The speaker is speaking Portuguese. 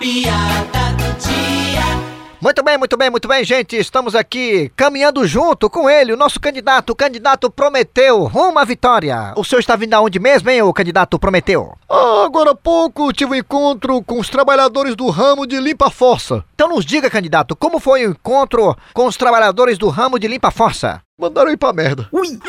piada do dia. Muito bem, muito bem, muito bem, gente. Estamos aqui caminhando junto com ele, o nosso candidato, o candidato Prometeu, rumo à vitória. O senhor está vindo aonde mesmo, hein, o candidato Prometeu? Ah, agora há pouco tive um encontro com os trabalhadores do ramo de limpa-força. Então nos diga, candidato, como foi o encontro com os trabalhadores do ramo de limpa-força? Mandaram ir pra merda. Ui!